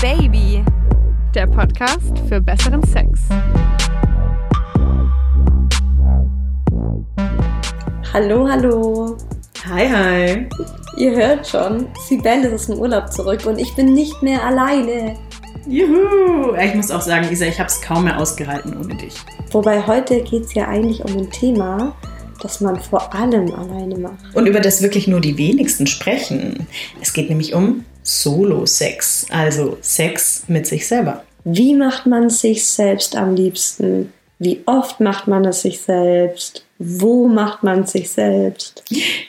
Baby, der Podcast für besseren Sex. Hallo, hallo. Hi, hi. Ihr hört schon, Sibel ist aus dem Urlaub zurück und ich bin nicht mehr alleine. Juhu! Ich muss auch sagen, Isa, ich habe es kaum mehr ausgehalten ohne dich. Wobei heute geht es ja eigentlich um ein Thema, das man vor allem alleine macht. Und über das wirklich nur die wenigsten sprechen. Es geht nämlich um Solo-Sex, also Sex mit sich selber. Wie macht man sich selbst am liebsten? Wie oft macht man es sich selbst? Wo macht man sich selbst?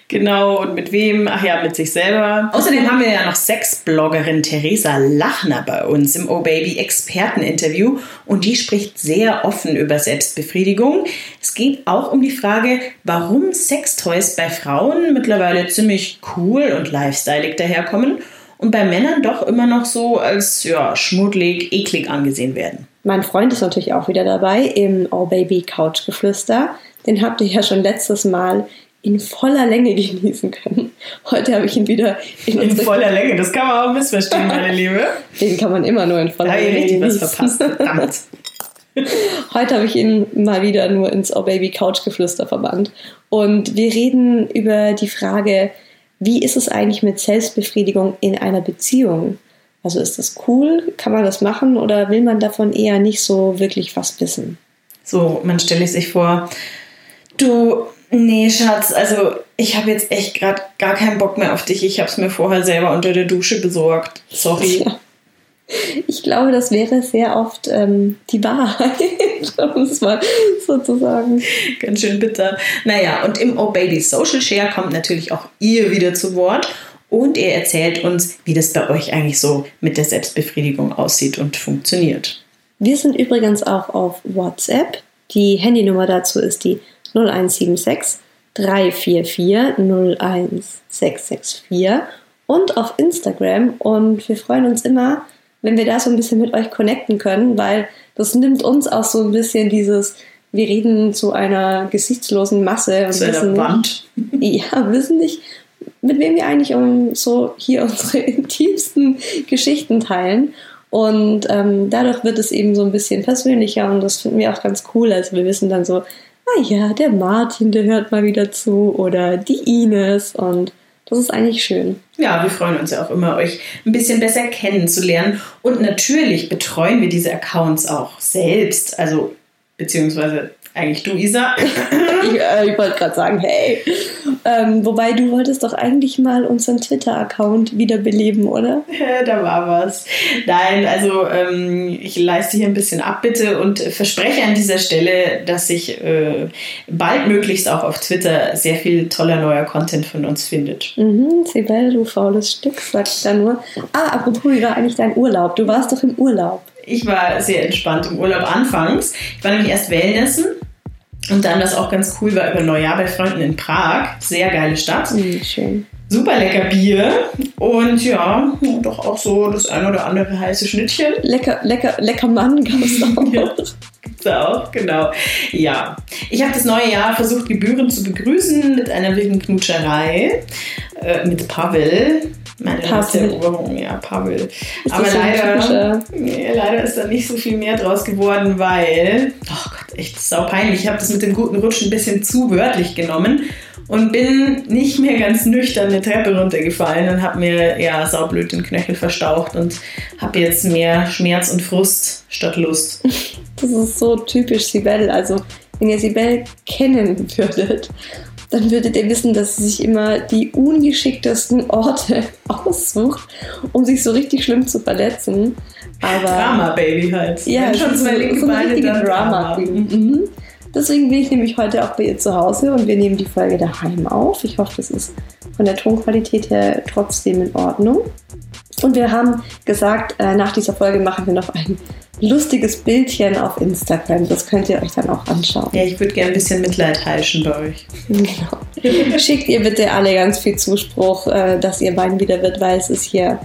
Genau, und mit wem? Ach ja, mit sich selber. Außerdem haben wir ja noch Sexbloggerin Theresa Lachner bei uns im Oh Baby Experteninterview und die spricht sehr offen über Selbstbefriedigung. Es geht auch um die Frage, warum Sextoys bei Frauen mittlerweile ziemlich cool und lifestyleig daherkommen und bei Männern doch immer noch so als ja, schmuddelig, eklig angesehen werden. Mein Freund ist natürlich auch wieder dabei im Oh Baby Couch Geflüster. Den habt ihr ja schon letztes Mal in voller Länge genießen können. Heute habe ich ihn wieder in, in voller Länge. Das kann man auch missverstehen, meine Liebe. Den kann man immer nur in voller Länge genießen. was verpasst. Verdammt. Heute habe ich ihn mal wieder nur ins Oh Baby Couch Geflüster verbannt. Und wir reden über die Frage, wie ist es eigentlich mit Selbstbefriedigung in einer Beziehung? Also ist das cool? Kann man das machen oder will man davon eher nicht so wirklich was wissen? So, man stelle sich vor, du, nee, Schatz, also ich habe jetzt echt gerade gar keinen Bock mehr auf dich. Ich habe es mir vorher selber unter der Dusche besorgt. Sorry. Ja. Ich glaube, das wäre sehr oft ähm, die Wahrheit, um es mal so zu sagen. Ganz schön bitter. Naja, und im Oh Baby Social Share kommt natürlich auch ihr wieder zu Wort und ihr erzählt uns, wie das bei euch eigentlich so mit der Selbstbefriedigung aussieht und funktioniert. Wir sind übrigens auch auf WhatsApp. Die Handynummer dazu ist die 0176 344 01664 und auf Instagram. Und wir freuen uns immer, wenn wir da so ein bisschen mit euch connecten können, weil das nimmt uns auch so ein bisschen dieses, wir reden zu einer gesichtslosen Masse und zu wissen Wand. Nicht, ja, wissen nicht, mit wem wir eigentlich um so hier unsere intimsten Geschichten teilen. Und ähm, dadurch wird es eben so ein bisschen persönlicher und das finden wir auch ganz cool. Also wir wissen dann so, ah ja, der Martin, der hört mal wieder zu oder die Ines und das ist eigentlich schön. Ja, wir freuen uns ja auch immer, euch ein bisschen besser kennenzulernen. Und natürlich betreuen wir diese Accounts auch selbst. Also, beziehungsweise eigentlich du, Isa. ich, äh, ich wollte gerade sagen, hey. Ähm, wobei du wolltest doch eigentlich mal unseren Twitter-Account wiederbeleben, oder? da war was. Nein, also ähm, ich leiste hier ein bisschen Abbitte und verspreche an dieser Stelle, dass sich äh, baldmöglichst auch auf Twitter sehr viel toller neuer Content von uns findet. Mhm, Sibel, du faules Stück, sag ich da nur. Ah, apropos, wie war eigentlich dein Urlaub? Du warst doch im Urlaub. Ich war sehr entspannt im Urlaub anfangs. Ich war nämlich erst Wellnessen und dann, was auch ganz cool war, über Neujahr bei Freunden in Prag. Sehr geile Stadt. Mhm, schön. Super lecker Bier und ja, doch auch so das ein oder andere heiße Schnittchen. Lecker, lecker, lecker Mann gab es auch. ja, gibt's auch, genau. Ja, ich habe das neue Jahr versucht, gebührend zu begrüßen mit einer wilden Knutscherei äh, mit Pavel. Meine Pavel. Ohrung, ja, Pavel. Aber leider, nee, leider ist da nicht so viel mehr draus geworden, weil, oh Gott, echt sau peinlich. Ich habe das mit dem guten Rutsch ein bisschen zu wörtlich genommen und bin nicht mehr ganz nüchtern eine Treppe runtergefallen und habe mir ja saublöd den Knöchel verstaucht und habe jetzt mehr Schmerz und Frust statt Lust. Das ist so typisch Sibel. Also, wenn ihr Sibel kennen würdet dann würdet ihr wissen, dass sie sich immer die ungeschicktesten Orte aussucht, um sich so richtig schlimm zu verletzen. Aber, Drama Baby halt. Ja, schon zwei linke so Beine, dann Drama. Drama. Mhm. Deswegen bin ich nämlich heute auch bei ihr zu Hause und wir nehmen die Folge daheim auf. Ich hoffe, das ist von der Tonqualität her trotzdem in Ordnung. Und wir haben gesagt, äh, nach dieser Folge machen wir noch ein lustiges Bildchen auf Instagram. Das könnt ihr euch dann auch anschauen. Ja, ich würde gerne ein bisschen Mitleid heischen bei euch. Genau. Schickt ihr bitte alle ganz viel Zuspruch, äh, dass ihr Bein wieder wird, weil es ist hier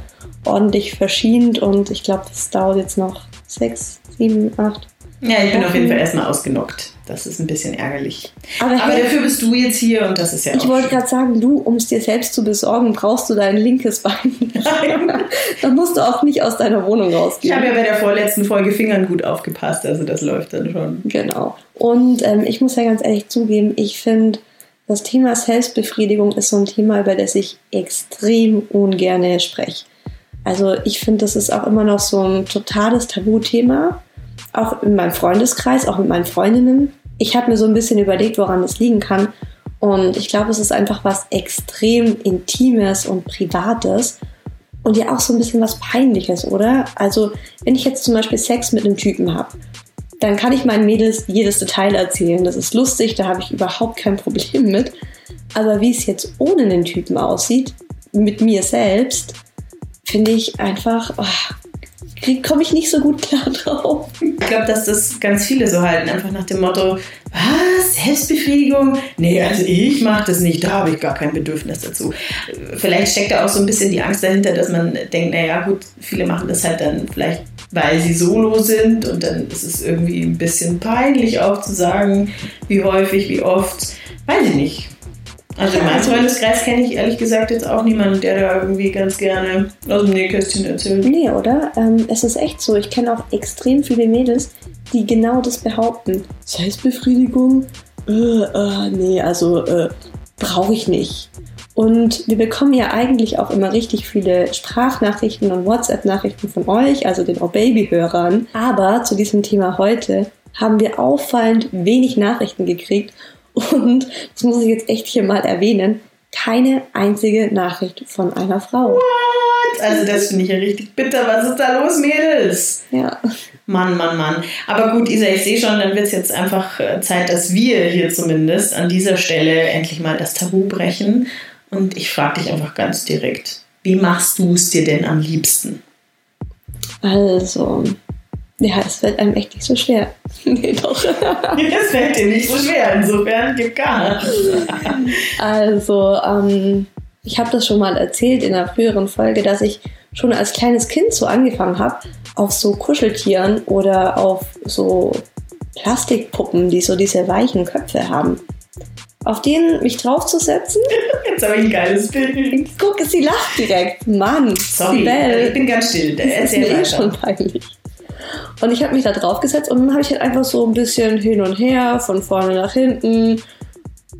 ordentlich verschient und ich glaube, es dauert jetzt noch sechs, sieben, acht. Ja, ich bin auf jeden Fall erstmal ausgenockt. Das ist ein bisschen ärgerlich. Aber, Aber hey, dafür bist du jetzt hier und das ist ja Ich wollte gerade sagen, du, um es dir selbst zu besorgen, brauchst du dein linkes Bein. dann musst du auch nicht aus deiner Wohnung rausgehen. Ich habe ja bei der vorletzten Folge Fingern gut aufgepasst, also das läuft dann schon. Genau. Und ähm, ich muss ja ganz ehrlich zugeben, ich finde, das Thema Selbstbefriedigung ist so ein Thema, über das ich extrem ungern spreche. Also ich finde, das ist auch immer noch so ein totales Tabuthema auch in meinem Freundeskreis, auch mit meinen Freundinnen. Ich habe mir so ein bisschen überlegt, woran das liegen kann. Und ich glaube, es ist einfach was extrem Intimes und Privates und ja auch so ein bisschen was Peinliches, oder? Also, wenn ich jetzt zum Beispiel Sex mit einem Typen habe, dann kann ich meinen Mädels jedes Detail erzählen. Das ist lustig, da habe ich überhaupt kein Problem mit. Aber wie es jetzt ohne den Typen aussieht, mit mir selbst, finde ich einfach, oh, komme ich nicht so gut klar drauf. Ich glaube, dass das ganz viele so halten, einfach nach dem Motto, was, Selbstbefriedigung? Nee, also ich mache das nicht, da habe ich gar kein Bedürfnis dazu. Vielleicht steckt da auch so ein bisschen die Angst dahinter, dass man denkt, naja gut, viele machen das halt dann vielleicht, weil sie solo sind und dann ist es irgendwie ein bisschen peinlich auch zu sagen, wie häufig, wie oft, weiß ich nicht. Also in meinem Freundeskreis kenne ich ehrlich gesagt jetzt auch niemanden, der da irgendwie ganz gerne aus dem Nähkästchen erzählt. Nee, oder? Ähm, es ist echt so. Ich kenne auch extrem viele Mädels, die genau das behaupten. Selbstbefriedigung? Äh, äh, nee, also äh, brauche ich nicht. Und wir bekommen ja eigentlich auch immer richtig viele Sprachnachrichten und WhatsApp-Nachrichten von euch, also den Oh-Baby-Hörern. Aber zu diesem Thema heute haben wir auffallend wenig Nachrichten gekriegt und das muss ich jetzt echt hier mal erwähnen, keine einzige Nachricht von einer Frau. What? Also das finde ich ja richtig bitter. Was ist da los, Mädels? Ja. Mann, Mann, Mann. Aber gut, Isa, ich sehe schon, dann wird es jetzt einfach äh, Zeit, dass wir hier zumindest an dieser Stelle endlich mal das Tabu brechen. Und ich frage dich einfach ganz direkt, wie machst du es dir denn am liebsten? Also, ja, es fällt einem echt nicht so schwer. nee, doch. es fällt dir nicht so schwer, insofern gibt gar nichts. also, ähm, ich habe das schon mal erzählt in einer früheren Folge, dass ich schon als kleines Kind so angefangen habe, auf so Kuscheltieren oder auf so Plastikpuppen, die so diese weichen Köpfe haben. Auf denen mich draufzusetzen. Jetzt habe ich ein geiles Bild. Guck, sie lacht direkt. Mann, Sorry, Sibel. ich bin ganz still. Das ist mir eh schon peinlich. Und ich habe mich da drauf gesetzt und dann habe ich halt einfach so ein bisschen hin und her, von vorne nach hinten,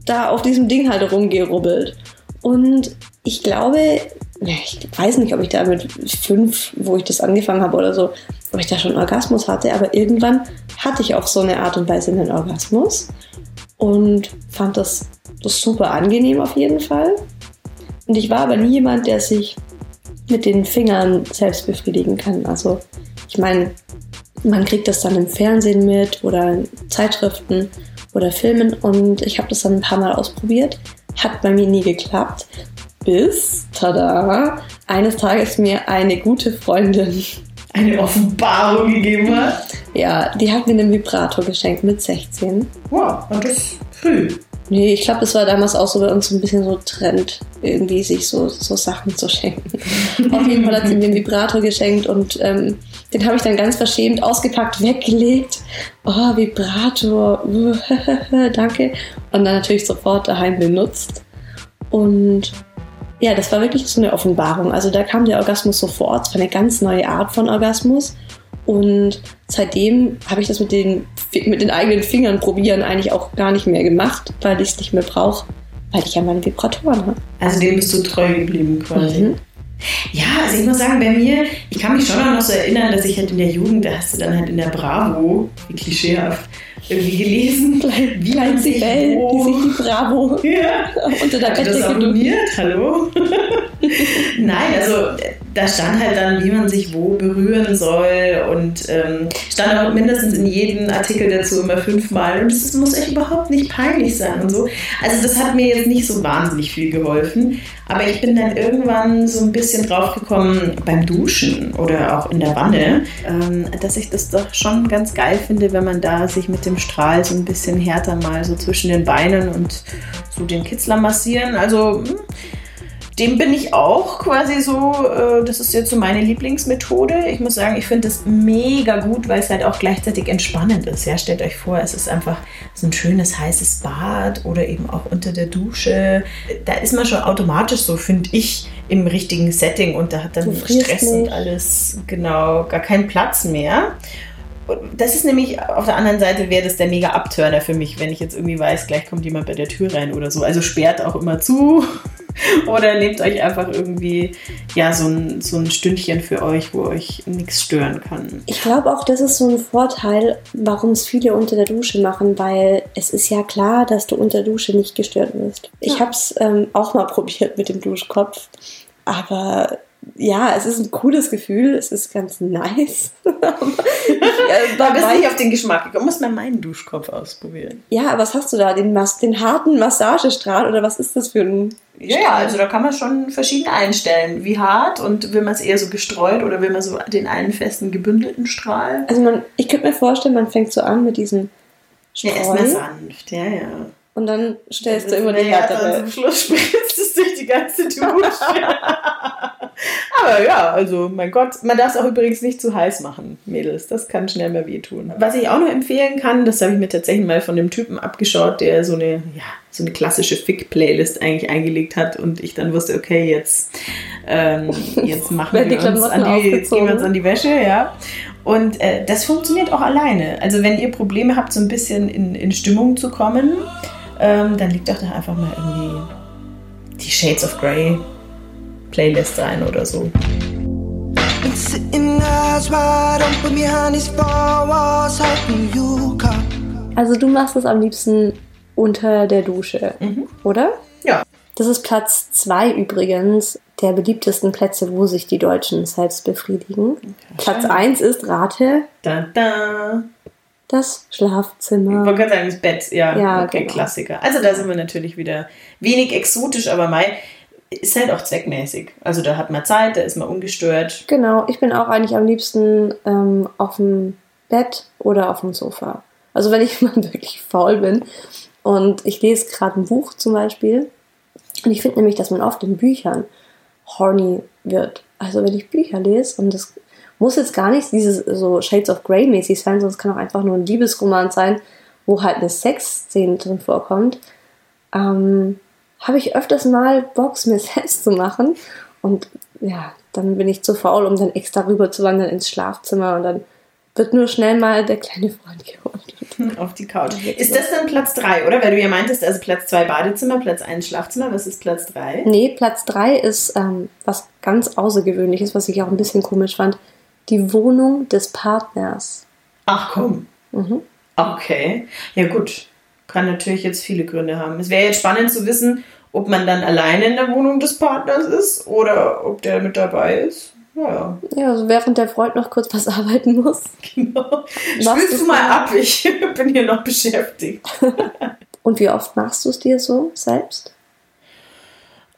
da auf diesem Ding halt rumgerubbelt. Und ich glaube, ich weiß nicht, ob ich da mit fünf, wo ich das angefangen habe oder so, ob ich da schon Orgasmus hatte, aber irgendwann hatte ich auf so eine Art und Weise einen Orgasmus und fand das, das super angenehm auf jeden Fall. Und ich war aber nie jemand, der sich mit den Fingern selbst befriedigen kann. Also ich meine, man kriegt das dann im Fernsehen mit oder in Zeitschriften oder Filmen und ich habe das dann ein paar Mal ausprobiert. Hat bei mir nie geklappt, bis, tada, eines Tages mir eine gute Freundin eine Offenbarung gegeben hat. Ja, die hat mir einen Vibrator geschenkt mit 16. Wow, und das früh. Nee, ich glaube, das war damals auch so bei uns so ein bisschen so Trend, irgendwie sich so, so Sachen zu schenken. Auf jeden Fall hat sie mir einen Vibrator geschenkt und ähm, den habe ich dann ganz verschämt ausgepackt, weggelegt. Oh, Vibrator, danke. Und dann natürlich sofort daheim benutzt. Und ja, das war wirklich so eine Offenbarung. Also da kam der Orgasmus sofort. Es war eine ganz neue Art von Orgasmus. Und seitdem habe ich das mit den, mit den eigenen Fingern probieren eigentlich auch gar nicht mehr gemacht, weil ich es nicht mehr brauche, weil ich ja meine Vibratoren habe. Also dem bist du treu geblieben quasi. Mhm. Ja, also ich muss sagen, bei mir, ich kann mich schon noch so erinnern, dass ich halt in der Jugend, da hast du dann halt in der Bravo, wie klischeehaft, irgendwie gelesen, wie wo... die sich die Bravo ja. unter der Bettdecke das abonniert, hallo? Nein, also da stand halt dann, wie man sich wo berühren soll und ähm, stand auch mindestens in jedem Artikel dazu immer fünfmal und das muss echt überhaupt nicht peinlich sein und so. Also das hat mir jetzt nicht so wahnsinnig viel geholfen, aber ich bin dann irgendwann so ein bisschen draufgekommen beim Duschen oder auch in der Wanne, ähm, dass ich das doch schon ganz geil finde, wenn man da sich mit dem Strahl so ein bisschen härter mal so zwischen den Beinen und so den Kitzler massieren. Also hm, dem bin ich auch quasi so, äh, das ist jetzt so meine Lieblingsmethode. Ich muss sagen, ich finde das mega gut, weil es halt auch gleichzeitig entspannend ist. Ja, stellt euch vor, es ist einfach so ein schönes heißes Bad oder eben auch unter der Dusche. Da ist man schon automatisch so, finde ich, im richtigen Setting und da hat dann Stress nicht. und alles genau gar keinen Platz mehr das ist nämlich auf der anderen Seite wäre das der mega Abturner für mich, wenn ich jetzt irgendwie weiß, gleich kommt jemand bei der Tür rein oder so. Also sperrt auch immer zu oder nehmt euch einfach irgendwie ja so ein, so ein Stündchen für euch, wo euch nichts stören kann. Ich glaube auch, das ist so ein Vorteil, warum es viele unter der Dusche machen, weil es ist ja klar, dass du unter der Dusche nicht gestört wirst. Ich ja. habe es ähm, auch mal probiert mit dem Duschkopf, aber ja, es ist ein cooles Gefühl, es ist ganz nice. ich, äh, da bist nicht auf den Geschmack gekommen. Muss mal meinen Duschkopf ausprobieren. Ja, was hast du da? Den, den harten Massagestrahl oder was ist das für ein. Ja, ja, also da kann man schon verschieden einstellen. Wie hart und will man es eher so gestreut oder will man so den einen festen gebündelten Strahl? Also man, ich könnte mir vorstellen, man fängt so an mit diesem Streu. Ja, erstmal sanft, ja, ja. Und dann stellst du immer die härtere. Zum Schluss spritzt die ganze Dusche. Aber ja, also mein Gott, man darf es auch übrigens nicht zu heiß machen, Mädels. Das kann schnell mal wehtun. Was ich auch noch empfehlen kann, das habe ich mir tatsächlich mal von dem Typen abgeschaut, der so eine, ja, so eine klassische Fick-Playlist eigentlich eingelegt hat und ich dann wusste, okay, jetzt, ähm, jetzt machen wir uns an die, gehen wir uns an die Wäsche, ja. Und äh, das funktioniert auch alleine. Also wenn ihr Probleme habt, so ein bisschen in, in Stimmung zu kommen, ähm, dann legt doch da einfach mal irgendwie die Shades of Grey Playlist rein oder so. Also du machst es am liebsten unter der Dusche, mhm. oder? Ja. Das ist Platz 2 übrigens der beliebtesten Plätze, wo sich die Deutschen selbst befriedigen. Okay, Platz 1 ist Rate. Da, da. Das Schlafzimmer. Man kann sagen, das Bett, ja, ja okay, genau. Klassiker. Also da sind wir natürlich wieder wenig exotisch, aber Mai, ist halt auch zweckmäßig. Also da hat man Zeit, da ist man ungestört. Genau, ich bin auch eigentlich am liebsten ähm, auf dem Bett oder auf dem Sofa. Also wenn ich mal wirklich faul bin und ich lese gerade ein Buch zum Beispiel. Und ich finde nämlich, dass man oft in Büchern horny wird. Also wenn ich Bücher lese und das muss jetzt gar nicht dieses so Shades of Grey mäßig sein, sondern es kann auch einfach nur ein Liebesroman sein, wo halt eine Sexszene drin vorkommt. Ähm, habe ich öfters mal Box mir selbst zu machen. Und ja, dann bin ich zu faul, um dann extra rüber zu wandern ins Schlafzimmer und dann wird nur schnell mal der kleine Freund geholt. Auf die Couch. Ist das dann Platz 3, oder? Weil du ja meintest, also Platz 2 Badezimmer, Platz 1 Schlafzimmer. Was ist Platz 3? Nee, Platz 3 ist ähm, was ganz Außergewöhnliches, was ich auch ein bisschen komisch fand. Die Wohnung des Partners. Ach komm. Mhm. Okay. Ja, gut kann natürlich jetzt viele Gründe haben. Es wäre jetzt spannend zu wissen, ob man dann alleine in der Wohnung des Partners ist oder ob der mit dabei ist. Ja, ja also während der Freund noch kurz was arbeiten muss. Genau. Spielst du mal ab, ich bin hier noch beschäftigt. Und wie oft machst du es dir so selbst?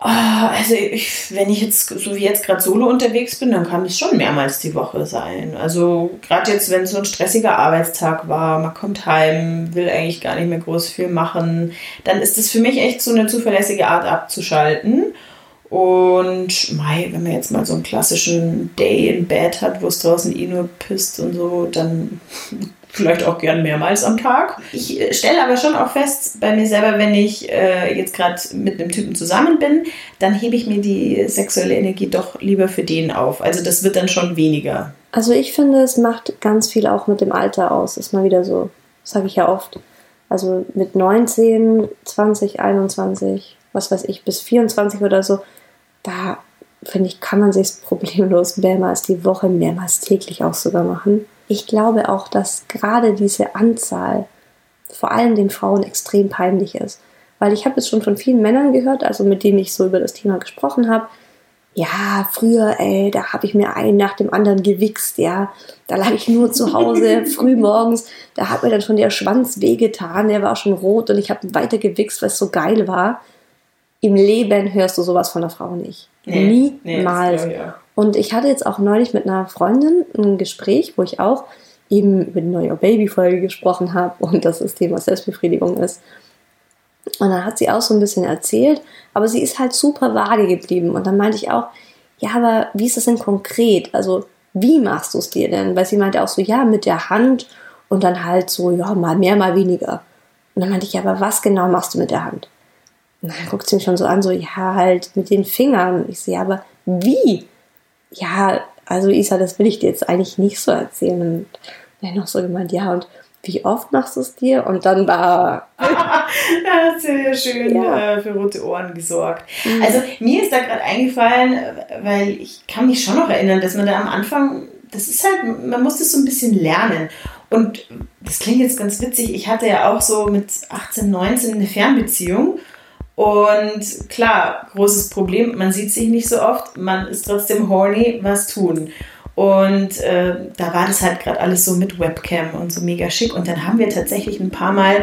Ah, also ich, wenn ich jetzt so wie jetzt gerade solo unterwegs bin, dann kann es schon mehrmals die Woche sein. Also gerade jetzt, wenn es so ein stressiger Arbeitstag war, man kommt heim, will eigentlich gar nicht mehr groß viel machen, dann ist es für mich echt so eine zuverlässige Art abzuschalten. Und mei, wenn man jetzt mal so einen klassischen Day in Bed hat, wo es draußen eh nur pisst und so, dann vielleicht auch gern mehrmals am Tag. Ich äh, stelle aber schon auch fest bei mir selber, wenn ich äh, jetzt gerade mit einem Typen zusammen bin, dann hebe ich mir die sexuelle Energie doch lieber für den auf. Also das wird dann schon weniger. Also ich finde, es macht ganz viel auch mit dem Alter aus. Ist mal wieder so, sage ich ja oft. Also mit 19, 20, 21, was weiß ich, bis 24 oder so, da finde ich, kann man sich problemlos mehrmals die Woche, mehrmals täglich auch sogar machen ich glaube auch, dass gerade diese Anzahl vor allem den Frauen extrem peinlich ist. Weil ich habe es schon von vielen Männern gehört, also mit denen ich so über das Thema gesprochen habe. Ja, früher, ey, da habe ich mir einen nach dem anderen gewichst, ja. Da lag ich nur zu Hause, früh morgens. Da hat mir dann schon der Schwanz wehgetan, der war schon rot und ich habe weiter gewichst, weil es so geil war. Im Leben hörst du sowas von einer Frau nicht. Nee, Niemals. Nee, und ich hatte jetzt auch neulich mit einer Freundin ein Gespräch, wo ich auch eben über die neue Baby-Folge gesprochen habe und dass das Thema Selbstbefriedigung ist. Und dann hat sie auch so ein bisschen erzählt, aber sie ist halt super vage geblieben. Und dann meinte ich auch, ja, aber wie ist das denn konkret? Also, wie machst du es dir denn? Weil sie meinte auch so, ja, mit der Hand und dann halt so, ja, mal mehr, mal weniger. Und dann meinte ich, ja, aber was genau machst du mit der Hand? Und dann guckt sie mich schon so an, so, ja, halt mit den Fingern. Ich so, ja, aber wie? Ja, also Isa, das will ich dir jetzt eigentlich nicht so erzählen. Und dann noch so gemeint, ja, und wie oft machst du es dir? Und dann war. da hat sie ja schön ja. Äh, für rote Ohren gesorgt. Mhm. Also mir ist da gerade eingefallen, weil ich kann mich schon noch erinnern, dass man da am Anfang, das ist halt, man muss das so ein bisschen lernen. Und das klingt jetzt ganz witzig, ich hatte ja auch so mit 18, 19 eine Fernbeziehung. Und klar, großes Problem, man sieht sich nicht so oft, man ist trotzdem horny, was tun. Und äh, da war das halt gerade alles so mit Webcam und so mega schick. Und dann haben wir tatsächlich ein paar Mal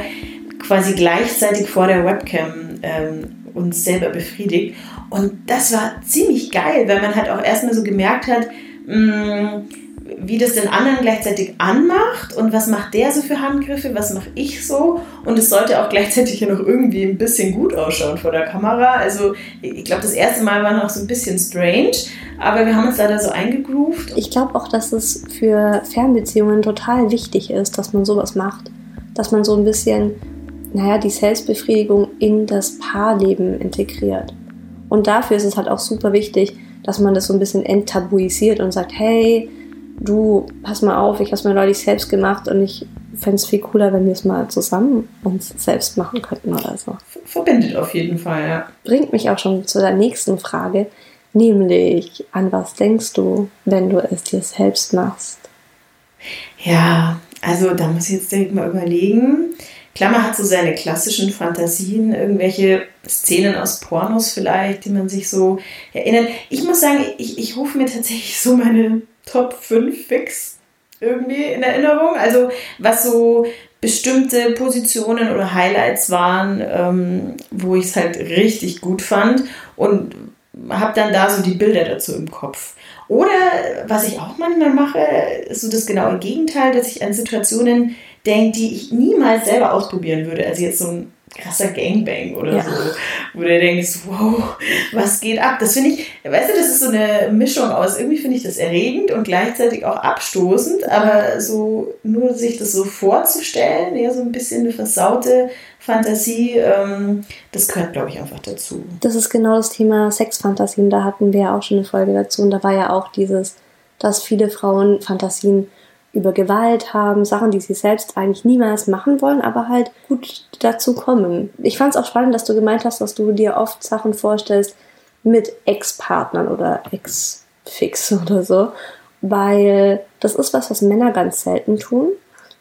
quasi gleichzeitig vor der Webcam ähm, uns selber befriedigt. Und das war ziemlich geil, weil man halt auch erstmal so gemerkt hat, mh, mm, wie das den anderen gleichzeitig anmacht und was macht der so für Handgriffe, was mache ich so und es sollte auch gleichzeitig ja noch irgendwie ein bisschen gut ausschauen vor der Kamera. Also ich glaube, das erste Mal war noch so ein bisschen strange, aber wir haben uns leider so eingegroovt. Ich glaube auch, dass es für Fernbeziehungen total wichtig ist, dass man sowas macht, dass man so ein bisschen, naja, die Selbstbefriedigung in das Paarleben integriert. Und dafür ist es halt auch super wichtig, dass man das so ein bisschen enttabuisiert und sagt, hey, du, pass mal auf, ich habe es mir neulich selbst gemacht und ich fände es viel cooler, wenn wir es mal zusammen uns selbst machen könnten oder so. Verbindet auf jeden Fall, ja. Bringt mich auch schon zu der nächsten Frage, nämlich, an was denkst du, wenn du es dir selbst machst? Ja, also da muss ich jetzt direkt mal überlegen. Klammer hat so seine klassischen Fantasien, irgendwelche Szenen aus Pornos vielleicht, die man sich so erinnert. Ich muss sagen, ich, ich rufe mir tatsächlich so meine Top 5 fix irgendwie in Erinnerung. Also was so bestimmte Positionen oder Highlights waren, ähm, wo ich es halt richtig gut fand und habe dann da so die Bilder dazu im Kopf. Oder was ich auch manchmal mache, ist so das genaue Gegenteil, dass ich an Situationen denke, die ich niemals selber ausprobieren würde. Also jetzt so ein krasser Gangbang oder ja. so, wo du denkst, wow, was geht ab? Das finde ich, weißt du, das ist so eine Mischung aus, irgendwie finde ich das erregend und gleichzeitig auch abstoßend, aber so nur sich das so vorzustellen, eher so ein bisschen eine versaute Fantasie, ähm, das gehört, glaube ich, einfach dazu. Das ist genau das Thema Sexfantasien, da hatten wir ja auch schon eine Folge dazu und da war ja auch dieses, dass viele Frauen Fantasien über Gewalt haben, Sachen, die sie selbst eigentlich niemals machen wollen, aber halt gut dazu kommen. Ich fand es auch spannend, dass du gemeint hast, dass du dir oft Sachen vorstellst mit Ex-Partnern oder Ex-Fix oder so, weil das ist was, was Männer ganz selten tun.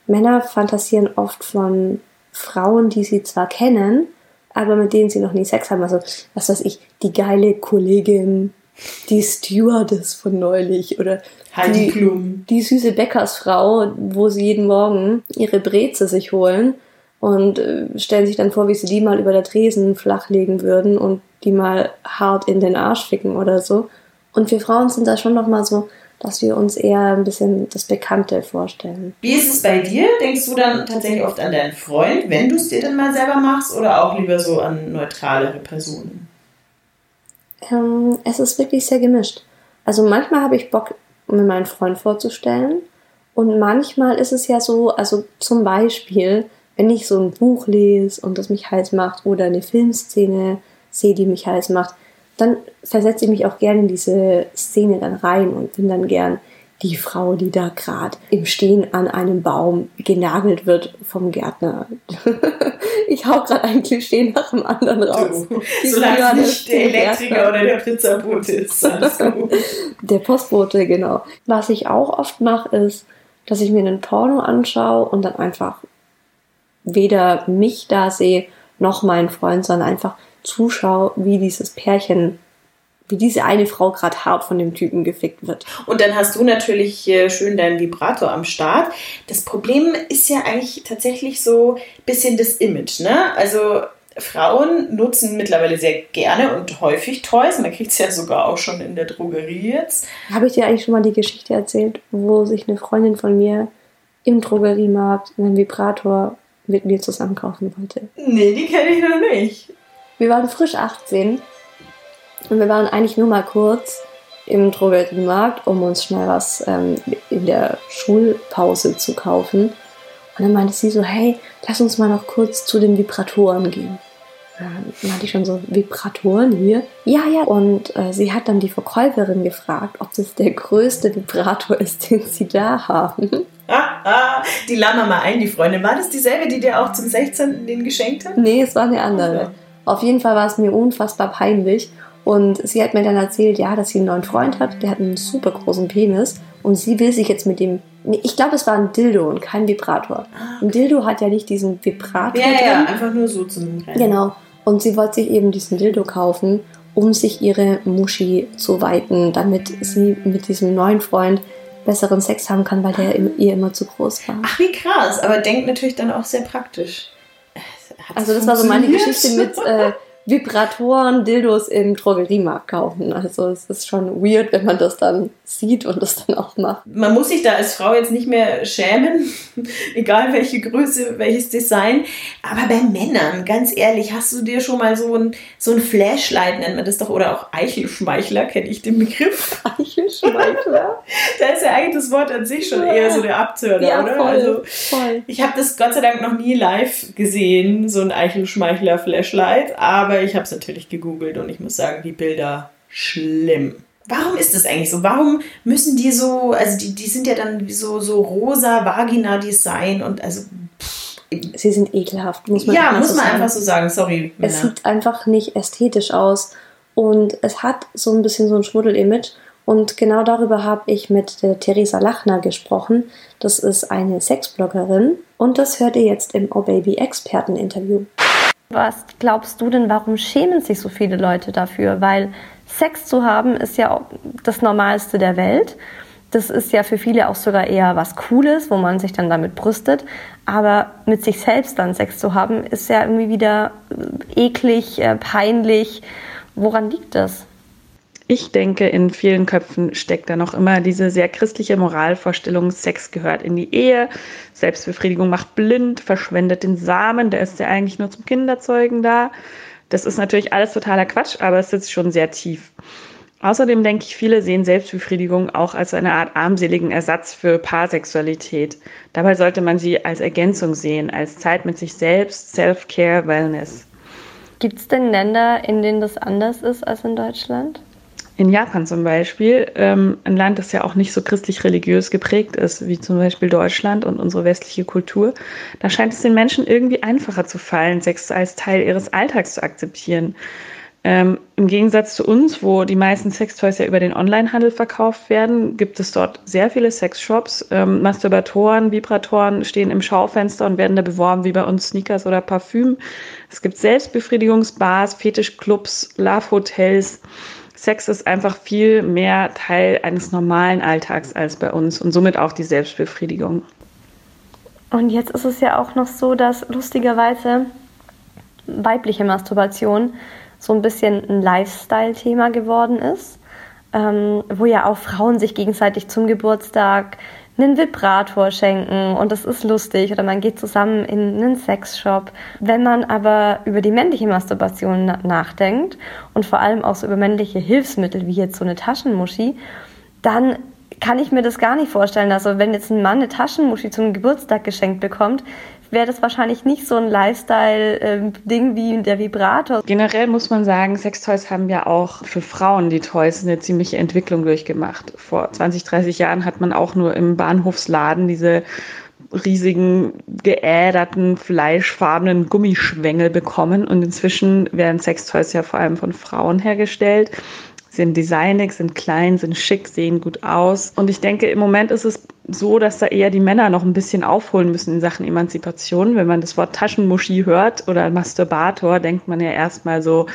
Männer fantasieren oft von Frauen, die sie zwar kennen, aber mit denen sie noch nie Sex haben. Also, was weiß ich, die geile Kollegin, die Stewardess von neulich oder Heidi die, Klum. die süße Bäckersfrau, wo sie jeden Morgen ihre Breze sich holen und äh, stellen sich dann vor, wie sie die mal über der Tresen flachlegen würden und die mal hart in den Arsch ficken oder so. Und wir Frauen sind da schon noch mal so, dass wir uns eher ein bisschen das Bekannte vorstellen. Wie ist es bei dir? Denkst du dann tatsächlich oft an deinen Freund, wenn du es dir dann mal selber machst, oder auch lieber so an neutralere Personen? Ähm, es ist wirklich sehr gemischt. Also manchmal habe ich Bock, mir meinen Freund vorzustellen. Und manchmal ist es ja so, also zum Beispiel, wenn ich so ein Buch lese und das mich heiß macht oder eine Filmszene sehe, die mich heiß macht, dann versetze ich mich auch gerne in diese Szene dann rein und bin dann gern die Frau, die da gerade im Stehen an einem Baum genagelt wird vom Gärtner. ich hau gerade ein Klischee nach dem anderen raus. Du, solange es nicht der Elektriker oder der Pizzabote ist, der Postbote, genau. Was ich auch oft mache, ist, dass ich mir einen Porno anschaue und dann einfach weder mich da sehe, noch meinen Freund, sondern einfach zuschaue, wie dieses Pärchen wie diese eine Frau gerade hart von dem Typen gefickt wird. Und dann hast du natürlich äh, schön deinen Vibrator am Start. Das Problem ist ja eigentlich tatsächlich so ein bisschen das Image, ne? Also Frauen nutzen mittlerweile sehr gerne und häufig Toys. Man kriegt es ja sogar auch schon in der Drogerie jetzt. Habe ich dir eigentlich schon mal die Geschichte erzählt, wo sich eine Freundin von mir im Drogeriemarkt einen Vibrator mit mir zusammen kaufen wollte. Nee, die kenne ich noch nicht. Wir waren frisch 18 und wir waren eigentlich nur mal kurz im Drogeriemarkt, um uns schnell was ähm, in der Schulpause zu kaufen. Und dann meinte sie so, hey, lass uns mal noch kurz zu den Vibratoren gehen. Dann meinte ich schon so, Vibratoren hier? Ja, ja. Und äh, sie hat dann die Verkäuferin gefragt, ob das der größte Vibrator ist, den sie da haben. Ah, ah, die laden wir mal ein, die Freundin. War das dieselbe, die dir auch zum 16. den geschenkt hat? Nee, es war eine andere. Okay. Auf jeden Fall war es mir unfassbar peinlich. Und sie hat mir dann erzählt, ja, dass sie einen neuen Freund hat, der hat einen super großen Penis und sie will sich jetzt mit dem, ich glaube, es war ein Dildo und kein Vibrator. Ah, ein Dildo hat ja nicht diesen Vibrator ja, drin. Ja, einfach nur so zum Rennen. Genau. Und sie wollte sich eben diesen Dildo kaufen, um sich ihre Muschi zu weiten, damit sie mit diesem neuen Freund besseren Sex haben kann, weil der ihr immer zu groß war. Ach, wie krass. Aber denkt natürlich dann auch sehr praktisch. Hat's also das war so meine Geschichte mit äh, Vibratoren, Dildos im Drogeriemarkt kaufen. Also es ist schon weird, wenn man das dann sieht und das dann auch macht. Man muss sich da als Frau jetzt nicht mehr schämen, egal welche Größe, welches Design. Aber bei Männern, ganz ehrlich, hast du dir schon mal so ein, so ein Flashlight, nennt man das doch, oder auch Eichelschmeichler, kenne ich den Begriff? Eichelschmeichler? da ist ja eigentlich das Wort an sich schon ja. eher so der Abtörner, ja, oder? Voll, also, voll. Ich habe das Gott sei Dank noch nie live gesehen, so ein Eichelschmeichler-Flashlight, aber aber ich habe es natürlich gegoogelt und ich muss sagen, die Bilder schlimm. Warum ist das eigentlich so? Warum müssen die so, also die, die sind ja dann so, so rosa Vagina-Design und also. Pff. Sie sind ekelhaft, muss man Ja, muss so man sagen. einfach so sagen, sorry. Männer. Es sieht einfach nicht ästhetisch aus und es hat so ein bisschen so ein Schmuddel-Image. Und genau darüber habe ich mit der Theresa Lachner gesprochen. Das ist eine Sexbloggerin und das hört ihr jetzt im Oh Baby Experten Interview. Was glaubst du denn, warum schämen sich so viele Leute dafür? Weil Sex zu haben ist ja das Normalste der Welt. Das ist ja für viele auch sogar eher was Cooles, wo man sich dann damit brüstet. Aber mit sich selbst dann Sex zu haben, ist ja irgendwie wieder eklig, äh, peinlich. Woran liegt das? Ich denke, in vielen Köpfen steckt da noch immer diese sehr christliche Moralvorstellung, Sex gehört in die Ehe, Selbstbefriedigung macht blind, verschwendet den Samen, der ist ja eigentlich nur zum Kinderzeugen da. Das ist natürlich alles totaler Quatsch, aber es sitzt schon sehr tief. Außerdem denke ich, viele sehen Selbstbefriedigung auch als eine Art armseligen Ersatz für Paarsexualität. Dabei sollte man sie als Ergänzung sehen, als Zeit mit sich selbst, Self-Care, Wellness. Gibt es denn Länder, in denen das anders ist als in Deutschland? In Japan zum Beispiel, ähm, ein Land, das ja auch nicht so christlich-religiös geprägt ist, wie zum Beispiel Deutschland und unsere westliche Kultur, da scheint es den Menschen irgendwie einfacher zu fallen, Sex als Teil ihres Alltags zu akzeptieren. Ähm, Im Gegensatz zu uns, wo die meisten Sextoys ja über den Onlinehandel verkauft werden, gibt es dort sehr viele Sexshops. Ähm, Masturbatoren, Vibratoren stehen im Schaufenster und werden da beworben wie bei uns Sneakers oder Parfüm. Es gibt Selbstbefriedigungsbars, Fetischclubs, Love-Hotels. Sex ist einfach viel mehr Teil eines normalen Alltags als bei uns und somit auch die Selbstbefriedigung. Und jetzt ist es ja auch noch so, dass lustigerweise weibliche Masturbation so ein bisschen ein Lifestyle-Thema geworden ist, ähm, wo ja auch Frauen sich gegenseitig zum Geburtstag einen Vibrator schenken und das ist lustig oder man geht zusammen in einen Sexshop. Wenn man aber über die männliche Masturbation nachdenkt und vor allem auch so über männliche Hilfsmittel wie jetzt so eine Taschenmuschi, dann kann ich mir das gar nicht vorstellen. Also wenn jetzt ein Mann eine Taschenmuschi zum Geburtstag geschenkt bekommt, wäre das wahrscheinlich nicht so ein Lifestyle-Ding ähm, wie der Vibrator. Generell muss man sagen, Sextoys haben ja auch für Frauen die Toys eine ziemliche Entwicklung durchgemacht. Vor 20, 30 Jahren hat man auch nur im Bahnhofsladen diese riesigen, geäderten, fleischfarbenen Gummischwängel bekommen. Und inzwischen werden Sextoys ja vor allem von Frauen hergestellt sind designig, sind klein, sind schick, sehen gut aus. Und ich denke, im Moment ist es so, dass da eher die Männer noch ein bisschen aufholen müssen in Sachen Emanzipation. Wenn man das Wort Taschenmuschi hört oder Masturbator, denkt man ja erstmal so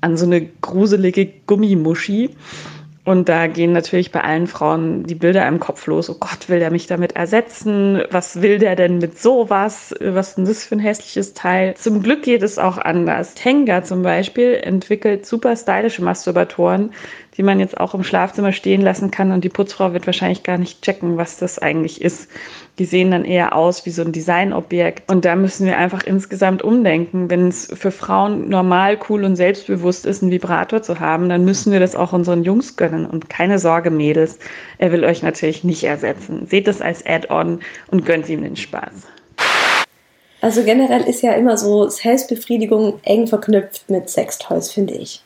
an so eine gruselige Gummimuschi. Und da gehen natürlich bei allen Frauen die Bilder im Kopf los. Oh Gott, will der mich damit ersetzen? Was will der denn mit sowas? Was ist denn das für ein hässliches Teil? Zum Glück geht es auch anders. Tenga zum Beispiel entwickelt super stylische Masturbatoren, die man jetzt auch im Schlafzimmer stehen lassen kann und die Putzfrau wird wahrscheinlich gar nicht checken, was das eigentlich ist. Die sehen dann eher aus wie so ein Designobjekt. Und da müssen wir einfach insgesamt umdenken. Wenn es für Frauen normal, cool und selbstbewusst ist, einen Vibrator zu haben, dann müssen wir das auch unseren Jungs gönnen. Und keine Sorge, Mädels, er will euch natürlich nicht ersetzen. Seht es als Add-on und gönnt ihm den Spaß. Also generell ist ja immer so Selbstbefriedigung eng verknüpft mit Sextoys, finde ich.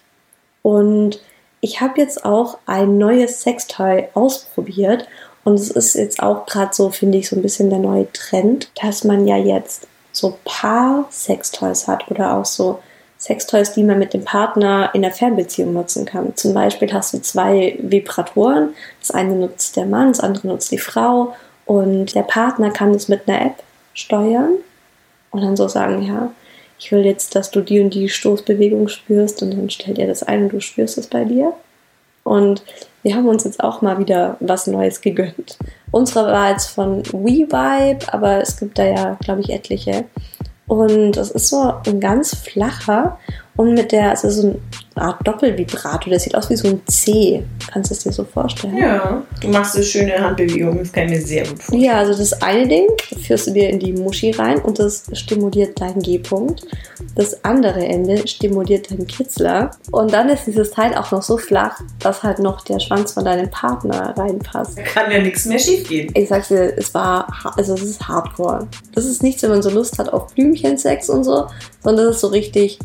Und ich habe jetzt auch ein neues Sextoy ausprobiert und es ist jetzt auch gerade so, finde ich, so ein bisschen der neue Trend, dass man ja jetzt so Paar-Sextoys hat oder auch so Sextoys, die man mit dem Partner in der Fernbeziehung nutzen kann. Zum Beispiel hast du zwei Vibratoren. Das eine nutzt der Mann, das andere nutzt die Frau. Und der Partner kann es mit einer App steuern und dann so sagen, ja, ich will jetzt, dass du die und die Stoßbewegung spürst und dann stellt er das ein und du spürst es bei dir. Und wir haben uns jetzt auch mal wieder was Neues gegönnt. Unsere war jetzt von WeVibe, aber es gibt da ja, glaube ich, etliche. Und es ist so ein ganz flacher und mit der, also so eine Art Doppelvibrator, der sieht aus wie so ein C. Kannst du es dir so vorstellen? Ja, du machst eine schöne Handbewegung, das kann ich mir sehr gut vorstellen. Ja, also das eine Ding führst du dir in die Muschi rein und das stimuliert deinen G-Punkt. Das andere Ende stimuliert deinen Kitzler. Und dann ist dieses Teil auch noch so flach, dass halt noch der Schwanz von deinem Partner reinpasst. Da kann ja nichts mehr schief gehen. Ich sag's dir, es war, also es ist Hardcore. Das ist nichts, wenn man so Lust hat auf Blümchensex und so, sondern das ist so richtig